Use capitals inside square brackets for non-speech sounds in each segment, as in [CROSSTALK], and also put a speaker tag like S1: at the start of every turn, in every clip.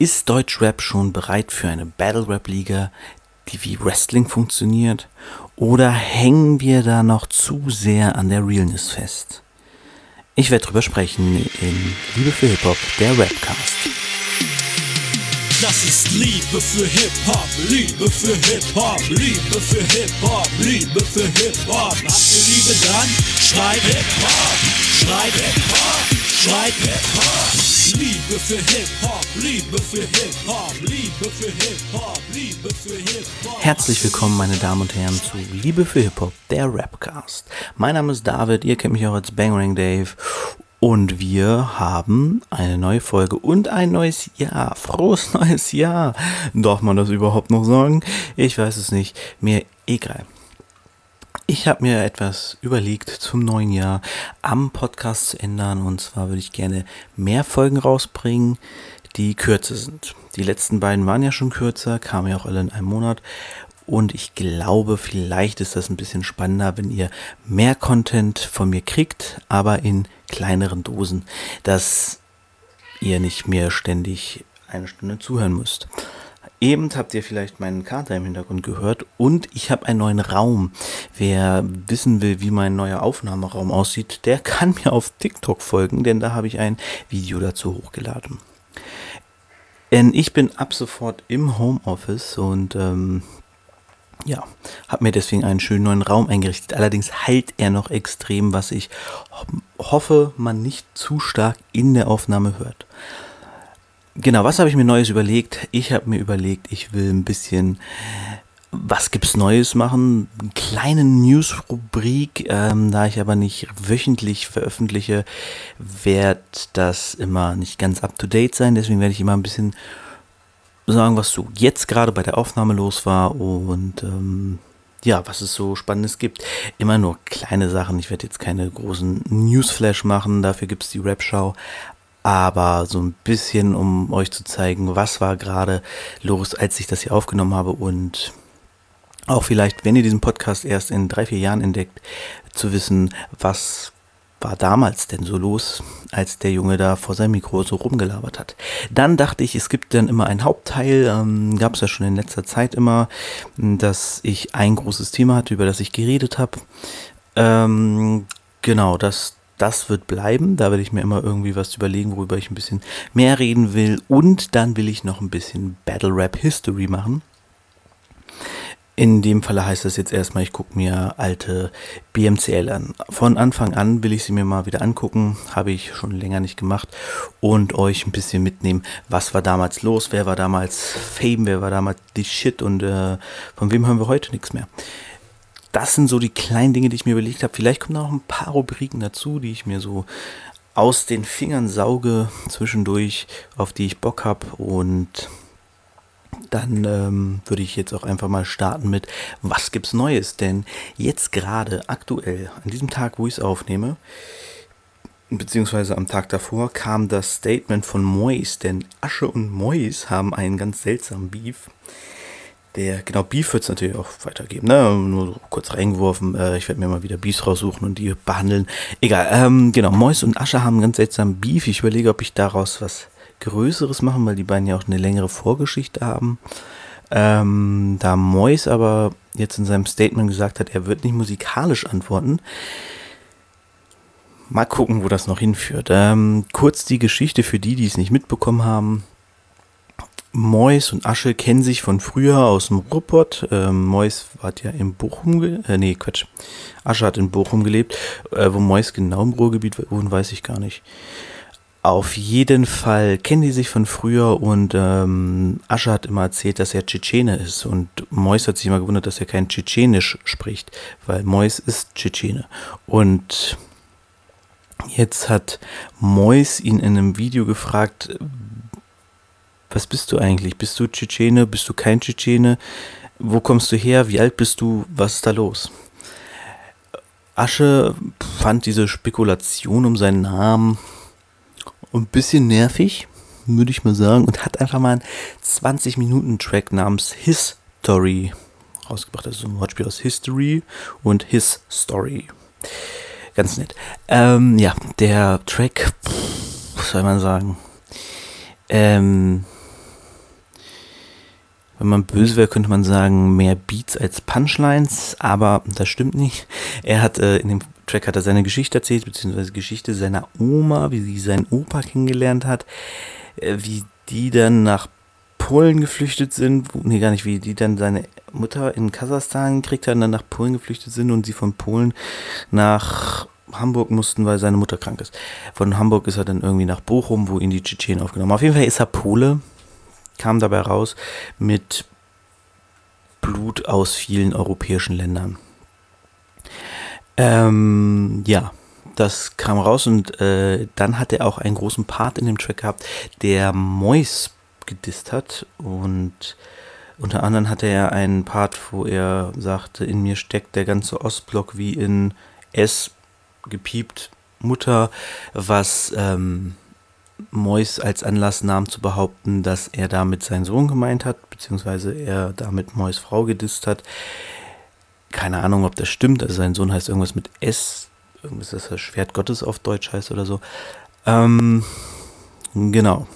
S1: Ist Deutschrap schon bereit für eine Battle Rap Liga, die wie Wrestling funktioniert? Oder hängen wir da noch zu sehr an der Realness fest? Ich werde drüber sprechen in Liebe für Hip-Hop, der Rapcast.
S2: Das ist Liebe für Hip-Hop, Liebe für Hip-Hop, Liebe für Hip-Hop, Liebe für Hip-Hop. Habt ihr Liebe dann? Schreib Hip-Hop, schreib Hip-Hop, schreib Hip-Hop. Liebe für Hip-Hop, Liebe für Hip-Hop, Liebe für Hip-Hop, Liebe für Hip-Hop.
S1: Herzlich willkommen, meine Damen und Herren, zu Liebe für Hip-Hop, der Rapcast. Mein Name ist David, ihr kennt mich auch als Bangering Dave. Und wir haben eine neue Folge und ein neues Jahr. Frohes neues Jahr. Darf man das überhaupt noch sagen? Ich weiß es nicht. Mir egal. Ich habe mir etwas überlegt zum neuen Jahr am Podcast zu ändern. Und zwar würde ich gerne mehr Folgen rausbringen, die kürzer sind. Die letzten beiden waren ja schon kürzer, kamen ja auch alle in einem Monat. Und ich glaube, vielleicht ist das ein bisschen spannender, wenn ihr mehr Content von mir kriegt, aber in kleineren Dosen, dass ihr nicht mehr ständig eine Stunde zuhören müsst. Eben habt ihr vielleicht meinen Kater im Hintergrund gehört und ich habe einen neuen Raum. Wer wissen will, wie mein neuer Aufnahmeraum aussieht, der kann mir auf TikTok folgen, denn da habe ich ein Video dazu hochgeladen. Denn ich bin ab sofort im Homeoffice und ähm, ja, habe mir deswegen einen schönen neuen Raum eingerichtet. Allerdings heilt er noch extrem, was ich hoffe, man nicht zu stark in der Aufnahme hört. Genau, was habe ich mir Neues überlegt? Ich habe mir überlegt, ich will ein bisschen, was gibt's Neues machen? Eine kleine News-Rubrik, ähm, da ich aber nicht wöchentlich veröffentliche, wird das immer nicht ganz up to date sein. Deswegen werde ich immer ein bisschen sagen, was so jetzt gerade bei der Aufnahme los war und ähm, ja, was es so Spannendes gibt. Immer nur kleine Sachen. Ich werde jetzt keine großen Newsflash machen, dafür gibt es die Rap-Show. Aber so ein bisschen, um euch zu zeigen, was war gerade los, als ich das hier aufgenommen habe und auch vielleicht, wenn ihr diesen Podcast erst in drei, vier Jahren entdeckt, zu wissen, was war damals denn so los, als der Junge da vor seinem Mikro so rumgelabert hat? Dann dachte ich, es gibt dann immer einen Hauptteil, ähm, gab es ja schon in letzter Zeit immer, dass ich ein großes Thema hatte, über das ich geredet habe. Ähm, genau, das, das wird bleiben. Da werde ich mir immer irgendwie was überlegen, worüber ich ein bisschen mehr reden will. Und dann will ich noch ein bisschen Battle Rap History machen. In dem Falle heißt das jetzt erstmal, ich gucke mir alte BMCL an. Von Anfang an will ich sie mir mal wieder angucken, habe ich schon länger nicht gemacht und euch ein bisschen mitnehmen, was war damals los, wer war damals Fame, wer war damals die Shit und äh, von wem hören wir heute nichts mehr. Das sind so die kleinen Dinge, die ich mir überlegt habe. Vielleicht kommen noch ein paar Rubriken dazu, die ich mir so aus den Fingern sauge zwischendurch, auf die ich Bock habe und dann ähm, würde ich jetzt auch einfach mal starten mit, was gibt's Neues? Denn jetzt gerade, aktuell, an diesem Tag, wo ich es aufnehme, beziehungsweise am Tag davor, kam das Statement von Mois, denn Asche und Mois haben einen ganz seltsamen Beef. Der, genau, Beef wird es natürlich auch weitergeben, ne? Nur so kurz reingeworfen. Äh, ich werde mir mal wieder Beefs raussuchen und die behandeln. Egal, ähm, genau, Mois und Asche haben ganz seltsamen Beef. Ich überlege, ob ich daraus was Größeres machen, weil die beiden ja auch eine längere Vorgeschichte haben. Ähm, da Mois aber jetzt in seinem Statement gesagt hat, er wird nicht musikalisch antworten. Mal gucken, wo das noch hinführt. Ähm, kurz die Geschichte für die, die es nicht mitbekommen haben. Mois und Asche kennen sich von früher aus dem Ruhrpott. Ähm, Mois hat ja in Bochum, äh, nee, Quatsch. Asche hat in Bochum gelebt. Äh, wo Mois genau im Ruhrgebiet wohnt, weiß ich gar nicht. Auf jeden Fall kennen die sich von früher und ähm, Asche hat immer erzählt, dass er Tschetschene ist und Mois hat sich immer gewundert, dass er kein Tschetschenisch spricht, weil Mois ist Tschetschene. Und jetzt hat Mois ihn in einem Video gefragt, was bist du eigentlich? Bist du Tschetschene? Bist du kein Tschetschene? Wo kommst du her? Wie alt bist du? Was ist da los? Asche fand diese Spekulation um seinen Namen ein bisschen nervig, würde ich mal sagen, und hat einfach mal einen 20-Minuten-Track namens His Story rausgebracht. Also ein Wortspiel aus History und His Story. Ganz nett. Ähm, ja, der Track, was soll man sagen? Ähm, wenn man böse wäre, könnte man sagen, mehr Beats als Punchlines, aber das stimmt nicht. Er hat äh, in dem Track hat er seine Geschichte erzählt, beziehungsweise Geschichte seiner Oma, wie sie seinen Opa kennengelernt hat, äh, wie die dann nach Polen geflüchtet sind, wo, nee, gar nicht, wie die dann seine Mutter in Kasachstan gekriegt hat und dann nach Polen geflüchtet sind und sie von Polen nach Hamburg mussten, weil seine Mutter krank ist. Von Hamburg ist er dann irgendwie nach Bochum, wo ihn die Tschetschenen aufgenommen haben. Auf jeden Fall ist er Pole, kam dabei raus mit Blut aus vielen europäischen Ländern. Ähm, ja, das kam raus und äh, dann hat er auch einen großen Part in dem Track gehabt, der Mois gedisst hat und unter anderem hatte er einen Part, wo er sagte, in mir steckt der ganze Ostblock wie in S gepiept Mutter, was ähm, Mois als Anlass nahm zu behaupten, dass er damit seinen Sohn gemeint hat, beziehungsweise er damit Mois Frau gedisst hat. Keine Ahnung, ob das stimmt. Also sein Sohn heißt irgendwas mit S, irgendwas, das Schwert Gottes auf Deutsch heißt oder so. Ähm, genau.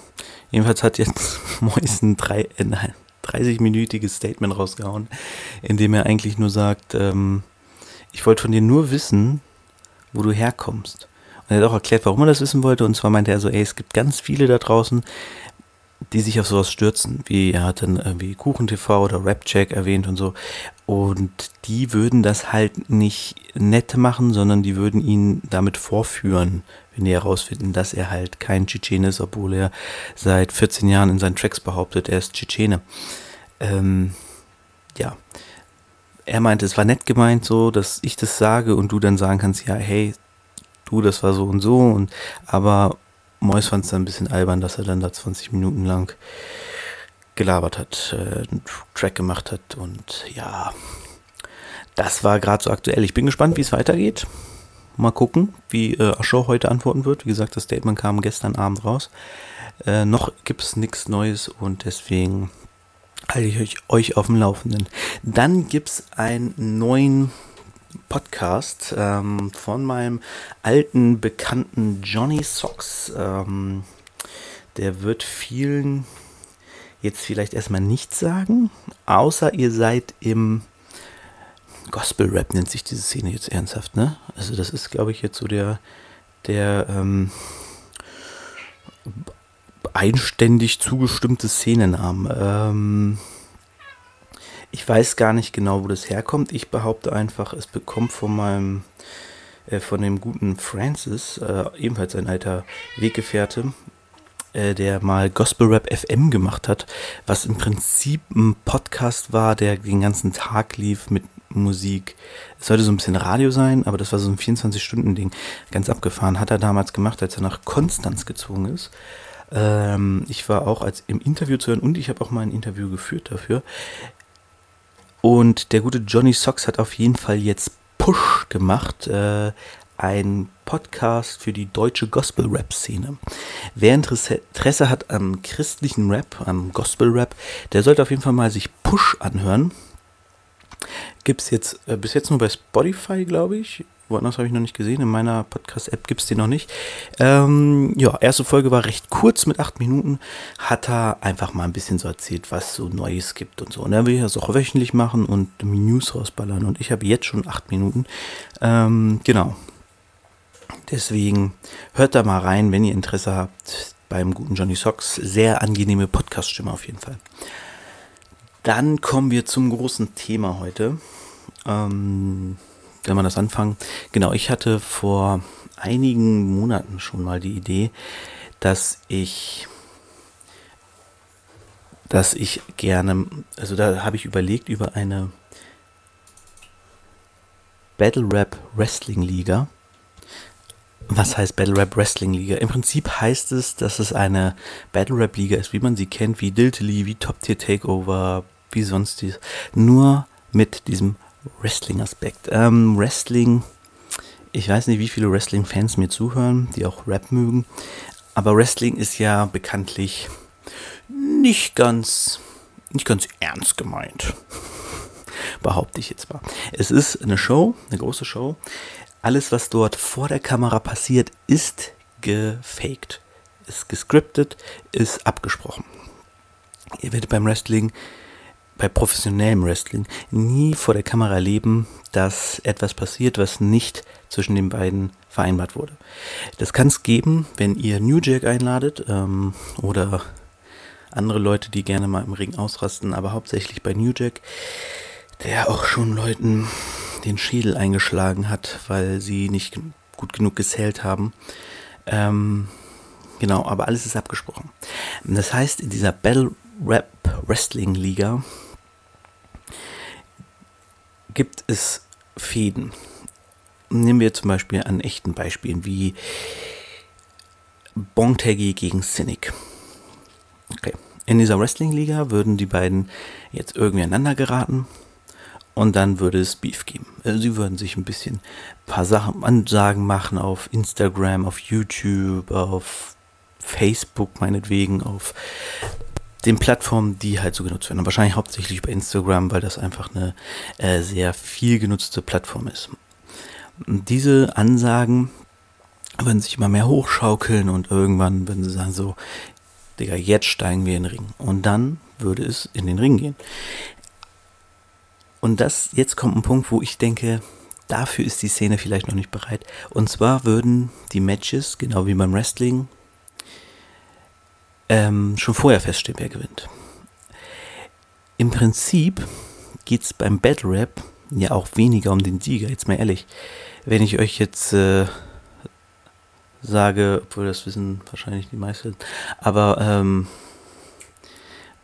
S1: Jedenfalls hat jetzt [LAUGHS] Mois ein, ein 30-minütiges Statement rausgehauen, in dem er eigentlich nur sagt, ähm, ich wollte von dir nur wissen, wo du herkommst. Und er hat auch erklärt, warum er das wissen wollte. Und zwar meinte er so, ey, es gibt ganz viele da draußen, die sich auf sowas stürzen. Wie er hat dann irgendwie KuchenTV oder Rapcheck erwähnt und so. Und die würden das halt nicht nett machen, sondern die würden ihn damit vorführen, wenn die herausfinden, dass er halt kein Tschetschene ist, obwohl er seit 14 Jahren in seinen Tracks behauptet, er ist Tschetschene. Ähm, ja. Er meinte, es war nett gemeint so, dass ich das sage und du dann sagen kannst, ja, hey, du, das war so und so. Und aber Mois fand es dann ein bisschen albern, dass er dann da 20 Minuten lang gelabert hat, äh, einen Track gemacht hat und ja, das war gerade so aktuell. Ich bin gespannt, wie es weitergeht. Mal gucken, wie äh, Ascho heute antworten wird. Wie gesagt, das Statement kam gestern Abend raus. Äh, noch gibt es nichts Neues und deswegen halte ich euch, euch auf dem Laufenden. Dann gibt es einen neuen Podcast ähm, von meinem alten Bekannten Johnny Socks. Ähm, der wird vielen jetzt vielleicht erstmal nichts sagen, außer ihr seid im Gospel Rap nennt sich diese Szene jetzt ernsthaft, ne? Also das ist, glaube ich, jetzt so der, der ähm, einständig zugestimmte Szenennamen. Ähm, ich weiß gar nicht genau, wo das herkommt. Ich behaupte einfach, es bekommt von meinem, äh, von dem guten Francis, äh, ebenfalls ein alter Weggefährte, äh, der mal Gospel Rap FM gemacht hat, was im Prinzip ein Podcast war, der den ganzen Tag lief mit Musik. Es sollte so ein bisschen Radio sein, aber das war so ein 24-Stunden-Ding. Ganz abgefahren. Hat er damals gemacht, als er nach Konstanz gezogen ist. Ähm, ich war auch als im Interview zu hören und ich habe auch mal ein Interview geführt dafür. Und der gute Johnny Socks hat auf jeden Fall jetzt Push gemacht, äh, ein Podcast für die deutsche Gospel-Rap-Szene. Wer Interesse, hat am christlichen Rap, am Gospel-Rap, der sollte auf jeden Fall mal sich Push anhören. Gibt es jetzt äh, bis jetzt nur bei Spotify, glaube ich. Woanders habe ich noch nicht gesehen. In meiner Podcast-App gibt es den noch nicht. Ähm, ja, erste Folge war recht kurz mit acht Minuten. Hat er einfach mal ein bisschen so erzählt, was so Neues gibt und so. Und er will das auch wöchentlich machen und News rausballern. Und ich habe jetzt schon acht Minuten. Ähm, genau. Deswegen hört da mal rein, wenn ihr Interesse habt beim guten Johnny Socks. Sehr angenehme Podcast-Stimme auf jeden Fall. Dann kommen wir zum großen Thema heute. Ähm, wenn wir das anfangen. Genau, ich hatte vor einigen Monaten schon mal die Idee, dass ich dass ich gerne, also da habe ich überlegt über eine Battle Rap Wrestling Liga. Was heißt Battle Rap Wrestling Liga? Im Prinzip heißt es, dass es eine Battle Rap Liga ist, wie man sie kennt, wie Diltily, wie Top Tier Takeover, wie sonst dies. Nur mit diesem Wrestling-Aspekt. Ähm, Wrestling, ich weiß nicht, wie viele Wrestling-Fans mir zuhören, die auch Rap mögen, aber Wrestling ist ja bekanntlich nicht ganz, nicht ganz ernst gemeint. [LAUGHS] Behaupte ich jetzt mal. Es ist eine Show, eine große Show. Alles, was dort vor der Kamera passiert, ist gefaked, ist gescriptet, ist abgesprochen. Ihr werdet beim Wrestling bei professionellem Wrestling nie vor der Kamera erleben, dass etwas passiert, was nicht zwischen den beiden vereinbart wurde. Das kann es geben, wenn ihr New Jack einladet ähm, oder andere Leute, die gerne mal im Ring ausrasten, aber hauptsächlich bei New Jack, der auch schon Leuten den Schädel eingeschlagen hat, weil sie nicht gut genug gezählt haben. Ähm, genau, aber alles ist abgesprochen. Das heißt, in dieser Battle Rap Wrestling Liga gibt es Fäden. Nehmen wir zum Beispiel an echten Beispielen wie Bontaggy gegen Cynic. Okay. In dieser Wrestling-Liga würden die beiden jetzt irgendwie aneinander geraten und dann würde es Beef geben. Also sie würden sich ein bisschen ein paar Sachen, Ansagen machen auf Instagram, auf YouTube, auf Facebook meinetwegen, auf den Plattformen, die halt so genutzt werden. Wahrscheinlich hauptsächlich über Instagram, weil das einfach eine äh, sehr viel genutzte Plattform ist. Und diese Ansagen würden sich immer mehr hochschaukeln und irgendwann würden sie sagen so, Digga, jetzt steigen wir in den Ring. Und dann würde es in den Ring gehen. Und das, jetzt kommt ein Punkt, wo ich denke, dafür ist die Szene vielleicht noch nicht bereit. Und zwar würden die Matches, genau wie beim Wrestling, ähm, schon vorher feststehen, wer gewinnt. Im Prinzip geht es beim Battle Rap ja auch weniger um den Sieger, jetzt mal ehrlich. Wenn ich euch jetzt äh, sage, obwohl das wissen wahrscheinlich die meisten, aber ähm,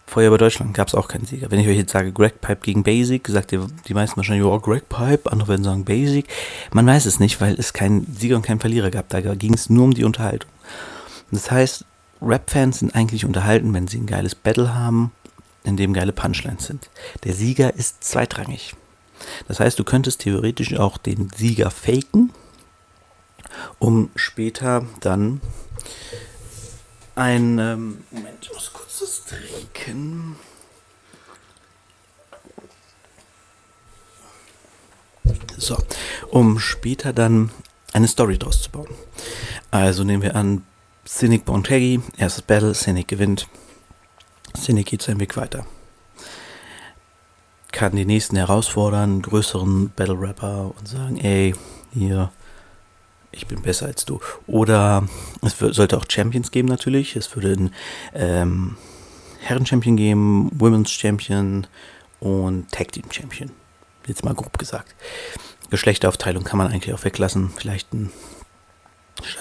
S1: vorher bei Deutschland gab es auch keinen Sieger. Wenn ich euch jetzt sage Greg Pipe gegen Basic, sagt ihr die meisten wahrscheinlich, oh, Greg Pipe, andere werden sagen Basic. Man weiß es nicht, weil es keinen Sieger und keinen Verlierer gab. Da ging es nur um die Unterhaltung. Das heißt, Rap-Fans sind eigentlich unterhalten, wenn sie ein geiles Battle haben, in dem geile Punchlines sind. Der Sieger ist zweitrangig. Das heißt, du könntest theoretisch auch den Sieger faken, um später dann ein ähm, Moment, ich muss kurz das trinken. So, um später dann eine Story draus zu bauen. Also nehmen wir an, Cynic Bontegi, erstes Battle, Cynic gewinnt. Cynic geht seinen Weg weiter. Kann die nächsten herausfordern, größeren Battle Rapper und sagen, ey, hier, ich bin besser als du. Oder es sollte auch Champions geben natürlich. Es würde einen ähm, Herren-Champion geben, Women's Champion und Tag Team Champion. Jetzt mal grob gesagt. Geschlechteraufteilung kann man eigentlich auch weglassen. Vielleicht ein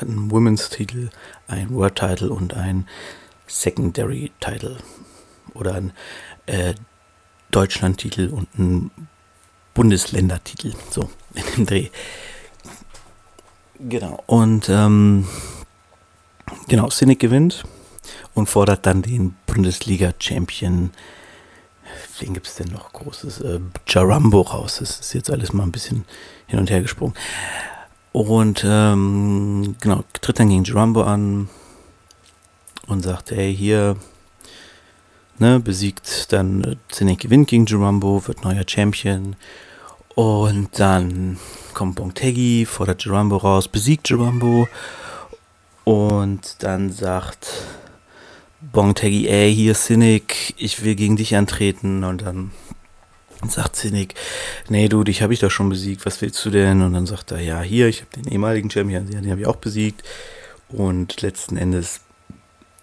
S1: ein Women's Titel, ein World Title und ein Secondary Title oder ein äh, Deutschland Titel und ein Bundesländertitel, so [LAUGHS] in dem Dreh. Genau, und ähm, genau, Cynic gewinnt und fordert dann den Bundesliga-Champion. Wen gibt es denn noch Großes? Äh, Jarambo raus. Das ist jetzt alles mal ein bisschen hin und her gesprungen. Und ähm, genau, tritt dann gegen Jumbo an und sagt, hey, hier, ne, besiegt dann Zinnik gewinnt gegen Jumbo, wird neuer Champion. Und dann kommt Bontegi, fordert Jumbo raus, besiegt Jumbo. Und dann sagt Bontegi, ey, hier Cynic, ich will gegen dich antreten. Und dann sagt Zinnig, nee, du, dich habe ich doch schon besiegt, was willst du denn? Und dann sagt er, ja, hier, ich habe den ehemaligen Champion, den habe ich auch besiegt. Und letzten Endes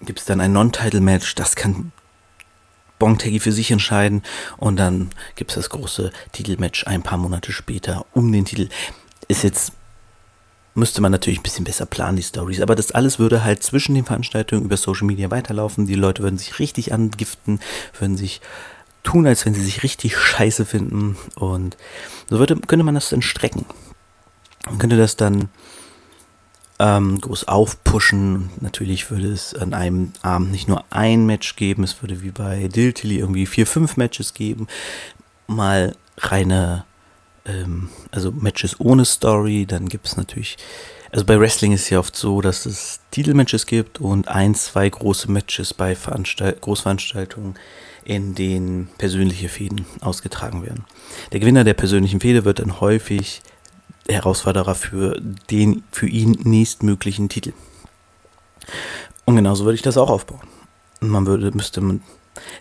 S1: gibt es dann ein Non-Title-Match, das kann Bongtegi für sich entscheiden. Und dann gibt es das große Titelmatch ein paar Monate später um den Titel. Ist jetzt, müsste man natürlich ein bisschen besser planen, die Stories. Aber das alles würde halt zwischen den Veranstaltungen über Social Media weiterlaufen. Die Leute würden sich richtig angiften, würden sich tun, als wenn sie sich richtig scheiße finden. Und so würde, könnte man das dann strecken. Man könnte das dann ähm, groß aufpushen. Natürlich würde es an einem Abend nicht nur ein Match geben, es würde wie bei Diltily irgendwie vier, fünf Matches geben. Mal reine, ähm, also Matches ohne Story. Dann gibt es natürlich, also bei Wrestling ist ja oft so, dass es Titelmatches gibt und ein, zwei große Matches bei Veranstalt Großveranstaltungen in denen persönliche Fäden ausgetragen werden. Der Gewinner der persönlichen Fäde wird dann häufig Herausforderer für den für ihn nächstmöglichen Titel. Und genauso würde ich das auch aufbauen. Man würde, müsste man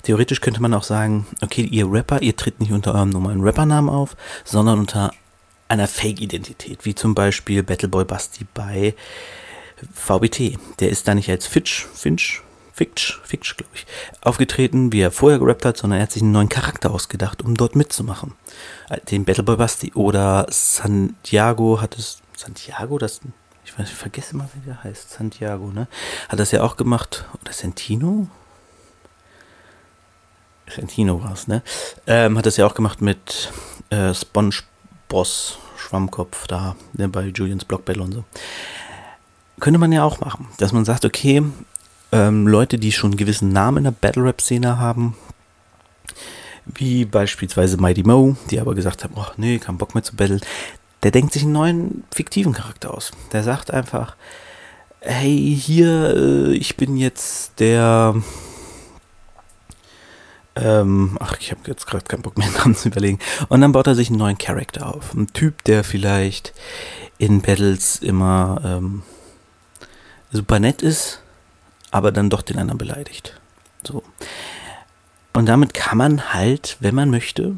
S1: Theoretisch könnte man auch sagen, okay, ihr Rapper, ihr tritt nicht unter eurem normalen Rappernamen auf, sondern unter einer Fake-Identität, wie zum Beispiel Battleboy Basti bei VBT. Der ist da nicht als Fitch, Finch, Fitch, Fitch, glaube ich, aufgetreten, wie er vorher gerappt hat, sondern er hat sich einen neuen Charakter ausgedacht, um dort mitzumachen. Den Battleboy Basti. Oder Santiago hat es, Santiago, das, ich weiß, ich vergesse mal, wie der heißt, Santiago, ne? Hat das ja auch gemacht, oder Santino? Santino war es, ne? Ähm, hat das ja auch gemacht mit äh, SpongeBoss, Schwammkopf da, ne, bei Julians Block Battle und so. Könnte man ja auch machen, dass man sagt, okay, ähm, Leute, die schon einen gewissen Namen in der Battle Rap Szene haben, wie beispielsweise Mighty Mo, die aber gesagt haben, oh nee, kein Bock mehr zu battlen, der denkt sich einen neuen fiktiven Charakter aus. Der sagt einfach, hey, hier, äh, ich bin jetzt der ähm, ach, ich habe jetzt gerade keinen Bock mehr, [LAUGHS] Namen zu überlegen. Und dann baut er sich einen neuen Charakter auf. Ein Typ, der vielleicht in Battles immer ähm, super nett ist, aber dann doch den anderen beleidigt. So. Und damit kann man halt, wenn man möchte,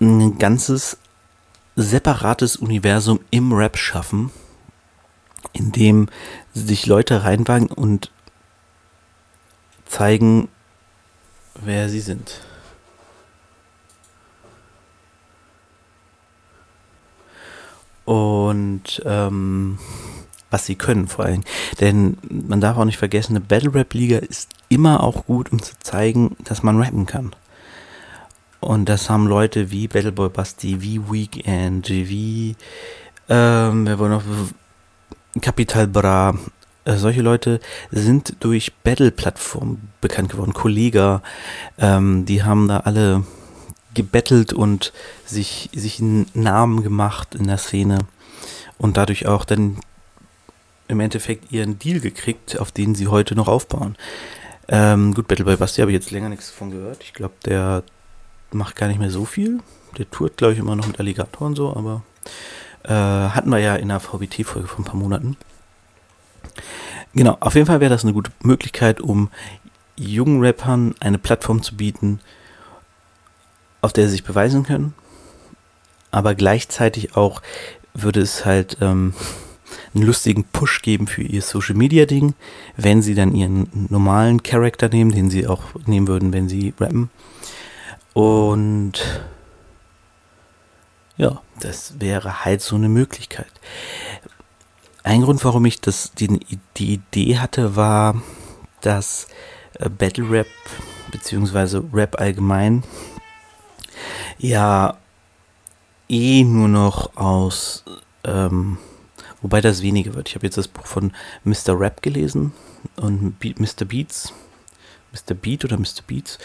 S1: ein ganzes separates Universum im Rap schaffen, in dem sich Leute reinwagen und zeigen, wer sie sind. Und ähm, was sie können vor allem. Denn man darf auch nicht vergessen, eine Battle Rap Liga ist immer auch gut, um zu zeigen, dass man rappen kann. Und das haben Leute wie Battleboy Basti, wie Weekend, wie ähm, wer war noch Capital Bra äh, solche Leute sind durch Battle-Plattformen bekannt geworden. Kollega, ähm, die haben da alle gebettelt und sich, sich einen Namen gemacht in der Szene und dadurch auch dann im Endeffekt ihren Deal gekriegt, auf den sie heute noch aufbauen. Ähm, gut, Battle by Basti habe ich jetzt länger nichts davon gehört. Ich glaube, der macht gar nicht mehr so viel. Der tourt, glaube ich, immer noch mit Alligator und so, aber äh, hatten wir ja in der VBT-Folge vor ein paar Monaten. Genau, auf jeden Fall wäre das eine gute Möglichkeit, um jungen Rappern eine Plattform zu bieten, auf der sie sich beweisen können. Aber gleichzeitig auch würde es halt ähm, einen lustigen Push geben für ihr Social Media Ding, wenn sie dann ihren normalen Charakter nehmen, den sie auch nehmen würden, wenn sie rappen. Und ja, das wäre halt so eine Möglichkeit. Ein Grund, warum ich das, die, die Idee hatte, war, dass äh, Battle Rap beziehungsweise Rap allgemein ja eh nur noch aus, ähm, wobei das weniger wird. Ich habe jetzt das Buch von Mr. Rap gelesen und Be Mr. Beats, Mr. Beat oder Mr. Beats,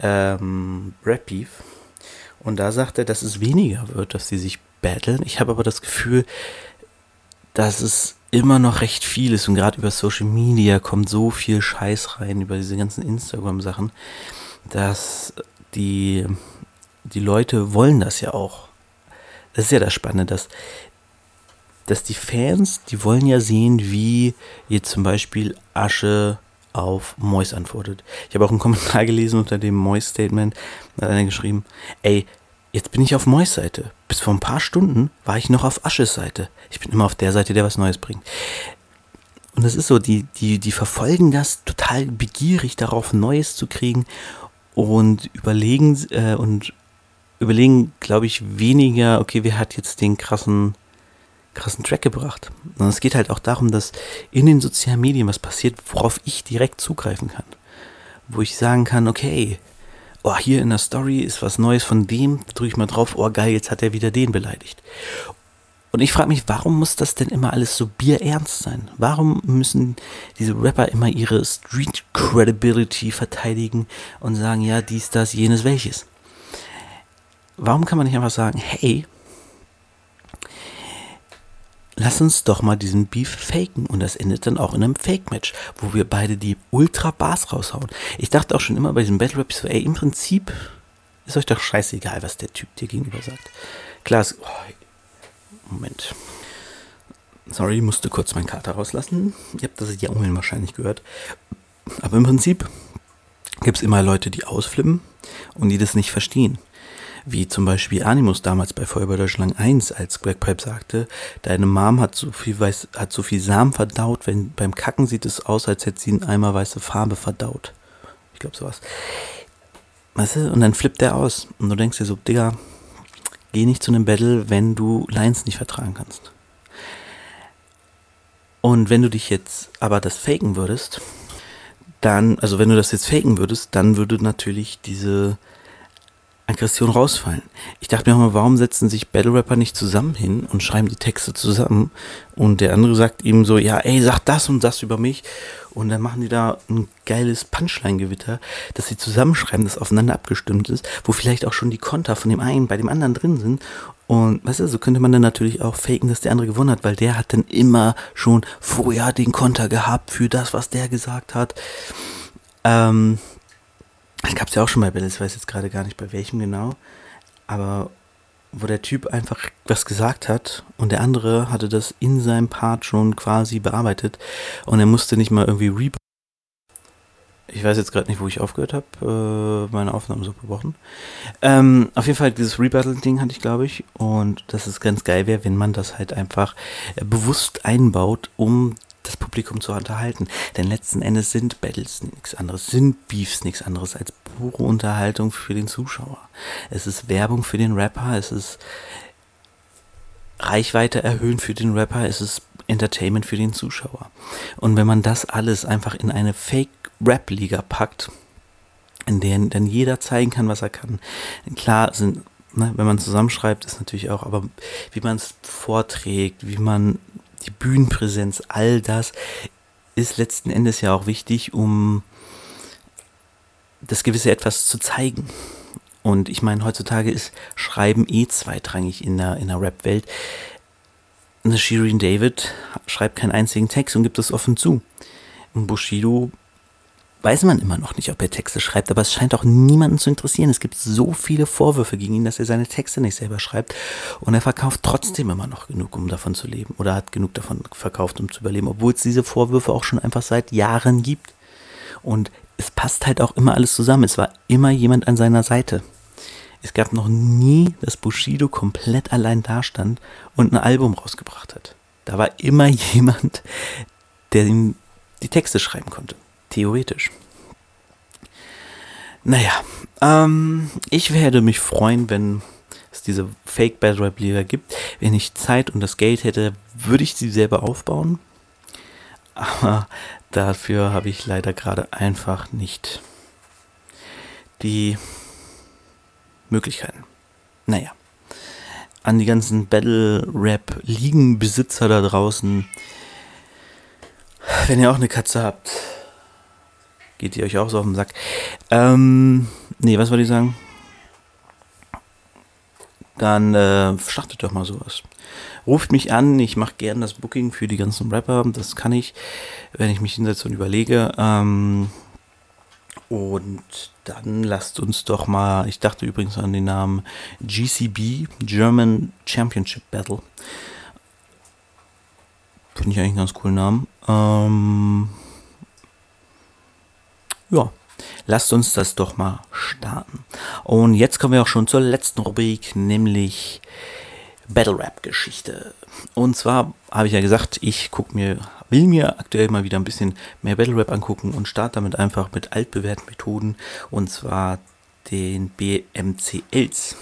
S1: ähm, Rap Beef. Und da sagt er, dass es weniger wird, dass sie sich battlen. Ich habe aber das Gefühl, dass es immer noch recht viel ist und gerade über Social Media kommt so viel Scheiß rein, über diese ganzen Instagram-Sachen, dass die, die Leute wollen das ja auch. Das ist ja das Spannende, dass, dass die Fans, die wollen ja sehen, wie jetzt zum Beispiel Asche auf Mois antwortet. Ich habe auch einen Kommentar [LAUGHS] gelesen unter dem Mois-Statement, da hat einer geschrieben, ey, Jetzt bin ich auf Mois Seite. Bis vor ein paar Stunden war ich noch auf Asches Seite. Ich bin immer auf der Seite, der was Neues bringt. Und es ist so, die, die, die verfolgen das total begierig darauf, Neues zu kriegen und überlegen äh, und überlegen, glaube ich, weniger, okay, wer hat jetzt den krassen, krassen Track gebracht. Und es geht halt auch darum, dass in den sozialen Medien was passiert, worauf ich direkt zugreifen kann. Wo ich sagen kann, okay, oh, hier in der Story ist was Neues von dem, drücke ich mal drauf, oh geil, jetzt hat er wieder den beleidigt. Und ich frage mich, warum muss das denn immer alles so bierernst sein? Warum müssen diese Rapper immer ihre Street Credibility verteidigen und sagen, ja, dies, das, jenes, welches? Warum kann man nicht einfach sagen, hey, lass uns doch mal diesen Beef faken. Und das endet dann auch in einem Fake-Match, wo wir beide die Ultra-Bars raushauen. Ich dachte auch schon immer bei diesem Battle Rap so, ey, im Prinzip ist euch doch scheißegal, was der Typ dir gegenüber sagt. Klar, oh, Moment. Sorry, musste kurz meinen Kater rauslassen. Ihr habt das Jaumeln wahrscheinlich gehört. Aber im Prinzip gibt es immer Leute, die ausflippen und die das nicht verstehen. Wie zum Beispiel Animus damals bei Feuerwehr Deutschland 1, als Blackpipe sagte, deine Mom hat so viel weiß, hat so viel Samen verdaut, wenn beim Kacken sieht es aus, als hätte sie einen Eimer weiße Farbe verdaut. Ich glaube sowas. Weißt du, und dann flippt der aus. Und du denkst dir so, Digga, geh nicht zu einem Battle, wenn du Lines nicht vertragen kannst. Und wenn du dich jetzt aber das faken würdest, dann, also wenn du das jetzt faken würdest, dann würde natürlich diese Aggression rausfallen. Ich dachte mir auch mal, warum setzen sich Battle Rapper nicht zusammen hin und schreiben die Texte zusammen und der andere sagt ihm so, ja, ey, sag das und das über mich und dann machen die da ein geiles Punchline-Gewitter, dass sie zusammenschreiben, das aufeinander abgestimmt ist, wo vielleicht auch schon die Konter von dem einen bei dem anderen drin sind und weißt du, so könnte man dann natürlich auch faken, dass der andere gewonnen hat, weil der hat dann immer schon vorher den Konter gehabt für das, was der gesagt hat. Ähm, das gab es ja auch schon bei Bell, ich weiß jetzt gerade gar nicht bei welchem genau, aber wo der Typ einfach was gesagt hat und der andere hatte das in seinem Part schon quasi bearbeitet und er musste nicht mal irgendwie re ich weiß jetzt gerade nicht, wo ich aufgehört habe. Äh, meine Aufnahme ist abgebrochen. Ähm, auf jeden Fall, dieses Rebuttal-Ding hatte ich, glaube ich. Und dass es ganz geil wäre, wenn man das halt einfach äh, bewusst einbaut, um das Publikum zu unterhalten. Denn letzten Endes sind Battles nichts anderes, sind Beefs nichts anderes als pure Unterhaltung für den Zuschauer. Es ist Werbung für den Rapper, es ist Reichweite erhöhen für den Rapper, es ist Entertainment für den Zuschauer. Und wenn man das alles einfach in eine Fake-Rap-Liga packt, in der dann jeder zeigen kann, was er kann. Klar sind, ne, wenn man zusammenschreibt, ist natürlich auch, aber wie man es vorträgt, wie man die Bühnenpräsenz, all das ist letzten Endes ja auch wichtig, um das gewisse etwas zu zeigen. Und ich meine, heutzutage ist Schreiben eh zweitrangig in der, in der Rap-Welt. Shirin David schreibt keinen einzigen Text und gibt es offen zu. Bushido weiß man immer noch nicht, ob er Texte schreibt, aber es scheint auch niemanden zu interessieren. Es gibt so viele Vorwürfe gegen ihn, dass er seine Texte nicht selber schreibt und er verkauft trotzdem immer noch genug, um davon zu leben oder hat genug davon verkauft, um zu überleben, obwohl es diese Vorwürfe auch schon einfach seit Jahren gibt. Und es passt halt auch immer alles zusammen. Es war immer jemand an seiner Seite. Es gab noch nie, dass Bushido komplett allein dastand und ein Album rausgebracht hat. Da war immer [LAUGHS] jemand, der ihm die Texte schreiben konnte. Theoretisch. Naja, ähm, ich werde mich freuen, wenn es diese Fake Bad Rap Liga gibt. Wenn ich Zeit und das Geld hätte, würde ich sie selber aufbauen. Aber dafür habe ich leider gerade einfach nicht die Möglichkeiten. Naja, an die ganzen Battle Rap Ligenbesitzer da draußen. Wenn ihr auch eine Katze habt, Geht ihr euch auch so auf den Sack? Ähm, nee, was wollte ich sagen? Dann äh, schlachtet doch mal sowas. Ruft mich an, ich mache gern das Booking für die ganzen Rapper, das kann ich, wenn ich mich hinsetze und überlege. Ähm, und dann lasst uns doch mal, ich dachte übrigens an den Namen GCB, German Championship Battle. Finde ich eigentlich einen ganz coolen Namen. Ähm, ja, lasst uns das doch mal starten. Und jetzt kommen wir auch schon zur letzten Rubrik, nämlich Battle Rap Geschichte. Und zwar habe ich ja gesagt, ich guck mir, will mir aktuell mal wieder ein bisschen mehr Battle Rap angucken und starte damit einfach mit altbewährten Methoden und zwar den BMCLs.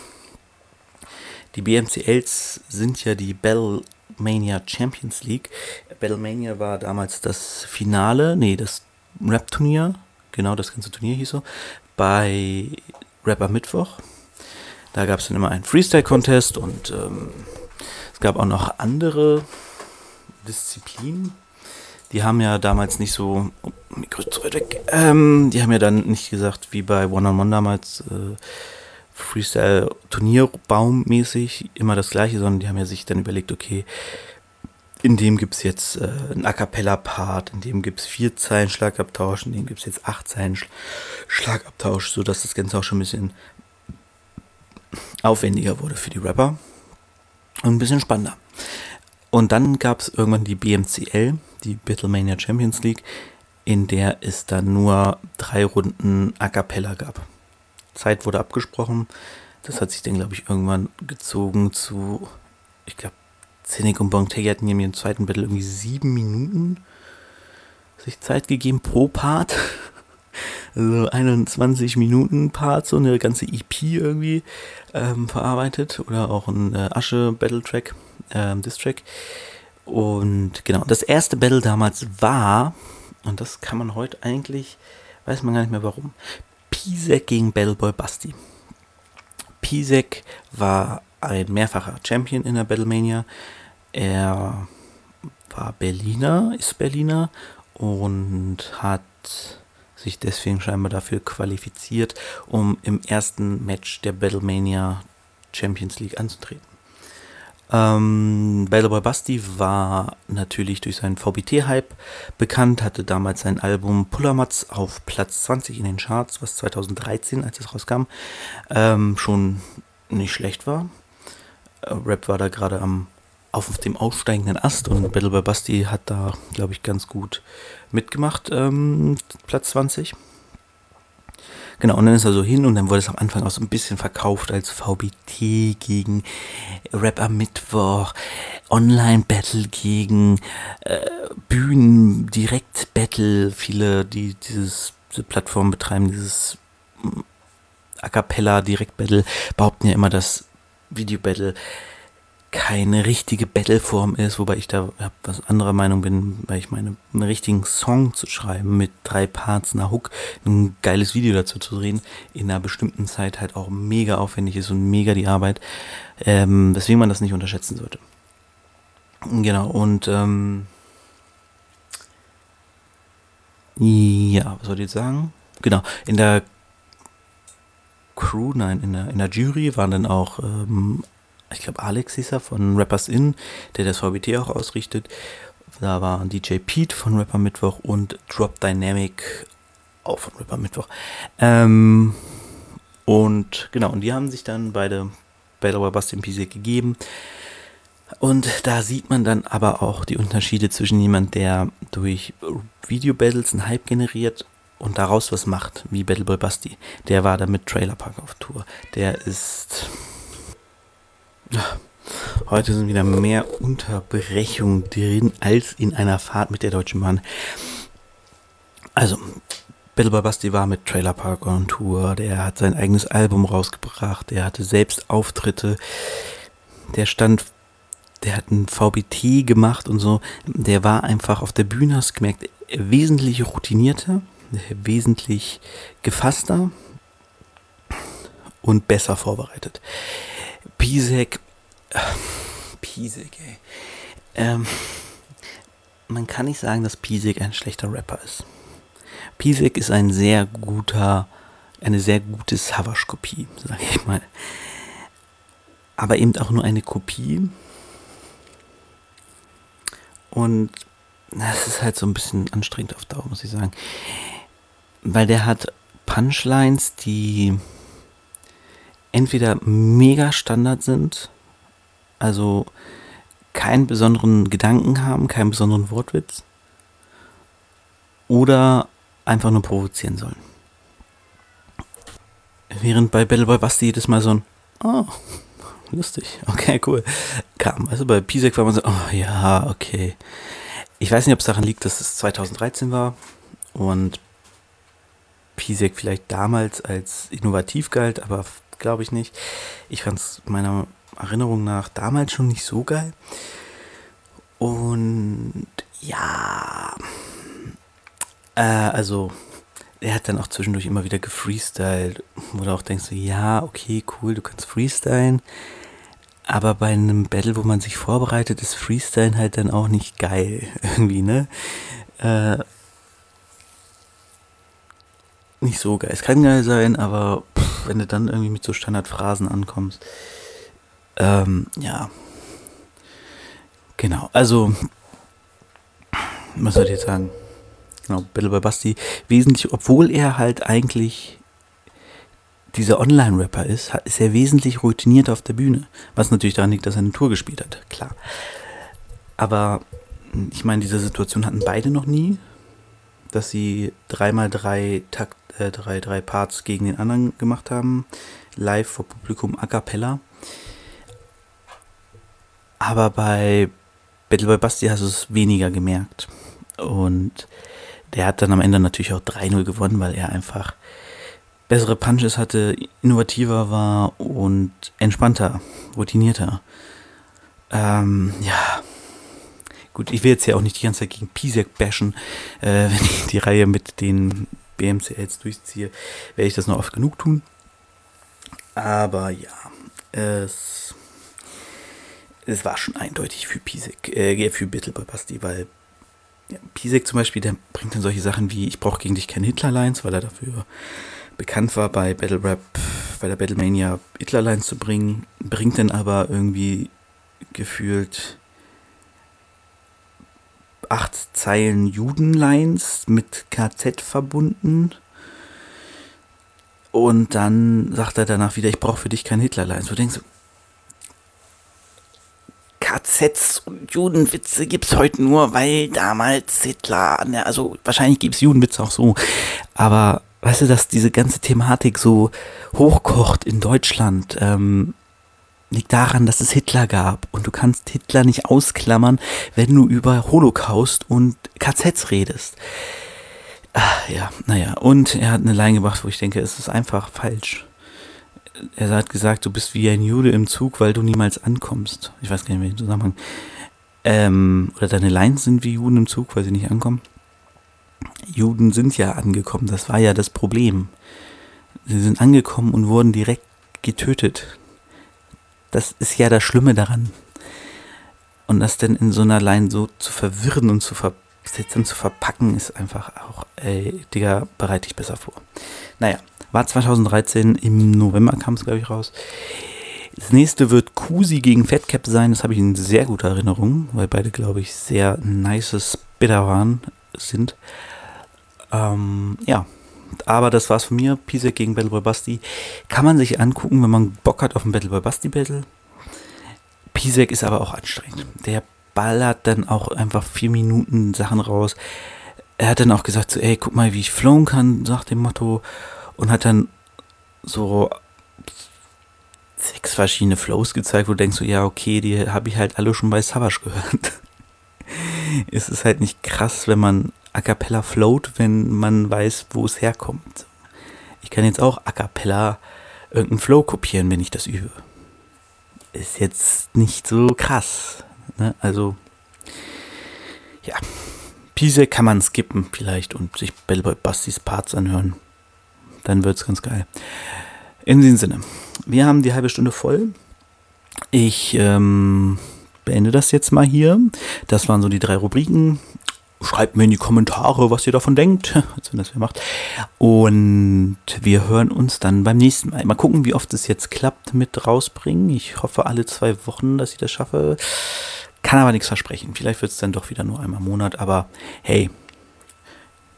S1: Die BMCLs sind ja die Battle Mania Champions League. Battle Mania war damals das Finale, nee, das Rap-Turnier genau das ganze Turnier hieß so, bei Rapper Mittwoch. Da gab es dann immer einen Freestyle-Contest und ähm, es gab auch noch andere Disziplinen. Die haben ja damals nicht so, oh, Mikro weit weg, ähm, die haben ja dann nicht gesagt, wie bei One-on-One -on -One damals, äh, Freestyle-Turnierbaum-mäßig immer das gleiche, sondern die haben ja sich dann überlegt, okay, in dem gibt es jetzt äh, einen A Cappella-Part, in dem gibt es vier Zeilen Schlagabtausch, in dem gibt es jetzt acht Zeilen Sch Schlagabtausch, sodass das Ganze auch schon ein bisschen aufwendiger wurde für die Rapper und ein bisschen spannender. Und dann gab es irgendwann die BMCL, die Battlemania Champions League. in der es dann nur drei Runden A Cappella gab. Zeit wurde abgesprochen. Das hat sich dann, glaube ich, irgendwann gezogen zu, ich glaube, Zinnig und Bontegi hatten mir im zweiten Battle irgendwie sieben Minuten sich Zeit gegeben pro Part. [LAUGHS] Also 21 Minuten Part, so eine ganze EP irgendwie ähm, verarbeitet oder auch ein äh, Asche Battle Track, ähm, Diss Track. Und genau, das erste Battle damals war, und das kann man heute eigentlich, weiß man gar nicht mehr warum, Pisek gegen Battleboy Basti. Pisek war ein mehrfacher Champion in der Battlemania. Er war Berliner, ist Berliner und hat sich deswegen scheinbar dafür qualifiziert, um im ersten Match der Battlemania Champions League anzutreten. Ähm, Battleboy Basti war natürlich durch seinen VBT-Hype bekannt, hatte damals sein Album Pullermatz auf Platz 20 in den Charts, was 2013, als es rauskam, ähm, schon nicht schlecht war. Äh, Rap war da gerade am auf dem aufsteigenden Ast und Battle by Basti hat da, glaube ich, ganz gut mitgemacht, ähm, Platz 20. Genau, und dann ist er so hin und dann wurde es am Anfang auch so ein bisschen verkauft als VBT gegen Rap am Mittwoch, Online-Battle gegen äh, Bühnen-Direkt-Battle. Viele, die dieses, diese Plattform betreiben, dieses mm, A Cappella Direkt-Battle, behaupten ja immer, dass Video-Battle keine richtige Battleform ist, wobei ich da was anderer Meinung bin, weil ich meine, einen richtigen Song zu schreiben mit drei Parts, einer Hook, ein geiles Video dazu zu drehen, in einer bestimmten Zeit halt auch mega aufwendig ist und mega die Arbeit, ähm, weswegen man das nicht unterschätzen sollte. Genau, und ähm, ja, was soll ich jetzt sagen? Genau, in der Crew, nein, in der, in der Jury waren dann auch ähm, ich glaube Alex hieß er von Rappers In, der das VBT auch ausrichtet. Da war DJ Pete von Rapper Mittwoch und Drop Dynamic auch von Rapper Mittwoch. Ähm, und genau, und die haben sich dann beide Battle by Bastian Pisek gegeben. Und da sieht man dann aber auch die Unterschiede zwischen jemand, der durch Video-Battles einen Hype generiert und daraus was macht, wie Battleboy Basti. Der war da mit Trailer Park auf Tour. Der ist Heute sind wieder mehr Unterbrechungen drin als in einer Fahrt mit der Deutschen Bahn. Also, Battle Basti war mit Trailer Park on Tour, der hat sein eigenes Album rausgebracht, der hatte selbst Auftritte, der stand, der hat ein VBT gemacht und so, der war einfach auf der Bühne, hast gemerkt, wesentlich routinierter, wesentlich gefasster und besser vorbereitet. Pisek, [SIGHS] Pisek, ey. Ähm, man kann nicht sagen, dass Pisek ein schlechter Rapper ist. Pisek ist ein sehr guter, eine sehr gute Savage-Kopie, sage ich mal. Aber eben auch nur eine Kopie. Und das ist halt so ein bisschen anstrengend auf Dauer, muss ich sagen. Weil der hat Punchlines, die entweder mega Standard sind, also keinen besonderen Gedanken haben, keinen besonderen Wortwitz, oder einfach nur provozieren sollen. Während bei Battleboy Basti jedes Mal so ein, oh, lustig, okay, cool, kam. Also bei Pisek war man so, oh ja, okay. Ich weiß nicht, ob es daran liegt, dass es 2013 war und Pisek vielleicht damals als innovativ galt, aber glaube ich nicht. Ich fand es meiner Erinnerung nach damals schon nicht so geil. Und ja, äh, also er hat dann auch zwischendurch immer wieder gefreestylt, wo du auch denkst, ja, okay, cool, du kannst freestylen. Aber bei einem Battle, wo man sich vorbereitet, ist Freestylen halt dann auch nicht geil. [LAUGHS] Irgendwie, ne? Äh, nicht so geil. Es kann geil sein, aber wenn du dann irgendwie mit so Standardphrasen ankommst, ähm, ja. Genau, also, was soll ich jetzt sagen? Genau, Battle by Basti, wesentlich, obwohl er halt eigentlich dieser Online-Rapper ist, ist er wesentlich routiniert auf der Bühne. Was natürlich daran liegt, dass er eine Tour gespielt hat, klar. Aber ich meine, diese Situation hatten beide noch nie. dass sie dreimal drei Takt, äh, drei, drei Parts gegen den anderen gemacht haben. Live vor Publikum a cappella. Aber bei Battle Boy Basti hast du es weniger gemerkt. Und der hat dann am Ende natürlich auch 3-0 gewonnen, weil er einfach bessere Punches hatte, innovativer war und entspannter, routinierter. Ähm, ja. Gut, ich will jetzt ja auch nicht die ganze Zeit gegen Pisek bashen. Äh, [LAUGHS] wenn ich die Reihe mit den BMCLs durchziehe, werde ich das noch oft genug tun. Aber ja, es, es war schon eindeutig für Pisek, äh, für Bittelboy Basti, weil ja, Pisek zum Beispiel, der bringt dann solche Sachen wie, ich brauche gegen dich keine Hitlerlines, weil er dafür bekannt war, bei Battle Rap, bei der Battlemania Hitlerlines zu bringen, bringt dann aber irgendwie gefühlt acht Zeilen Judenlines mit KZ verbunden. Und dann sagt er danach wieder, ich brauche für dich kein Hitlerlines. Du denkst, KZs und Judenwitze es heute nur, weil damals Hitler, also wahrscheinlich gibt es Judenwitze auch so, aber weißt du, dass diese ganze Thematik so hochkocht in Deutschland, ähm, liegt daran, dass es Hitler gab und du kannst Hitler nicht ausklammern, wenn du über Holocaust und KZs redest. Ach, ja, naja, und er hat eine Line gebracht, wo ich denke, es ist einfach falsch er hat gesagt, du bist wie ein Jude im Zug, weil du niemals ankommst. Ich weiß gar nicht, welchen Zusammenhang. Ähm, oder deine Lines sind wie Juden im Zug, weil sie nicht ankommen. Juden sind ja angekommen, das war ja das Problem. Sie sind angekommen und wurden direkt getötet. Das ist ja das Schlimme daran. Und das denn in so einer Line so zu verwirren und zu versetzen, zu verpacken, ist einfach auch, ey, Digga, bereite dich besser vor. Naja, war 2013, im November kam es, glaube ich, raus. Das nächste wird Kusi gegen Fatcap sein. Das habe ich in sehr guter Erinnerung, weil beide, glaube ich, sehr nice Spitter waren, sind. Ähm, ja, aber das war's von mir. Pisek gegen Battleboy Basti. Kann man sich angucken, wenn man Bock hat auf ein Battleboy Basti Battle. Pisek ist aber auch anstrengend. Der ballert dann auch einfach vier Minuten Sachen raus. Er hat dann auch gesagt, so, ey, guck mal, wie ich flowen kann, nach dem Motto und hat dann so sechs verschiedene Flows gezeigt, wo du denkst so, ja, okay, die habe ich halt alle schon bei Savage gehört. [LAUGHS] es ist halt nicht krass, wenn man a cappella float, wenn man weiß, wo es herkommt. Ich kann jetzt auch a cappella irgendeinen Flow kopieren, wenn ich das übe. Ist jetzt nicht so krass. Ne? Also, ja. Pise kann man skippen vielleicht und sich Bastis Parts anhören dann wird es ganz geil. In diesem Sinne, wir haben die halbe Stunde voll. Ich ähm, beende das jetzt mal hier. Das waren so die drei Rubriken. Schreibt mir in die Kommentare, was ihr davon denkt, [LAUGHS] wenn das wer macht. Und wir hören uns dann beim nächsten Mal. Mal gucken, wie oft es jetzt klappt mit rausbringen. Ich hoffe alle zwei Wochen, dass ich das schaffe. Kann aber nichts versprechen. Vielleicht wird es dann doch wieder nur einmal im Monat. Aber hey,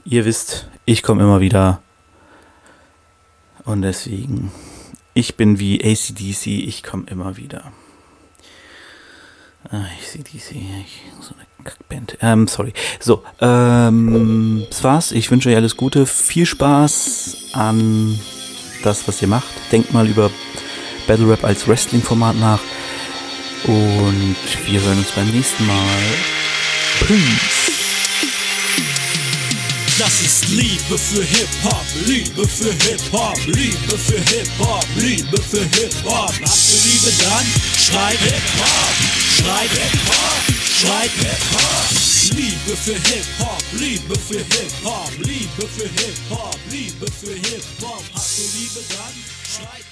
S1: ihr wisst, ich komme immer wieder. Und deswegen, ich bin wie ACDC, ich komme immer wieder. Ah, ACDC, so eine Kackband. Ähm, sorry. So, ähm, das war's. Ich wünsche euch alles Gute. Viel Spaß an das, was ihr macht. Denkt mal über Battle Rap als Wrestling-Format nach. Und wir hören uns beim nächsten Mal. Peace.
S2: Das ist Liebe für Hip-Hop, Liebe für Hip-Hop, Liebe für Hip-Hop, Liebe für Hip-Hop. Habt ihr Liebe dann? Schreit Hip-Hop, schreit Hip-Hop, schreit Hip-Hop. Liebe für Hip-Hop, Liebe für Hip-Hop, Liebe für Hip-Hop, Liebe für Hip-Hop. Habt ihr Liebe dann? Schreit.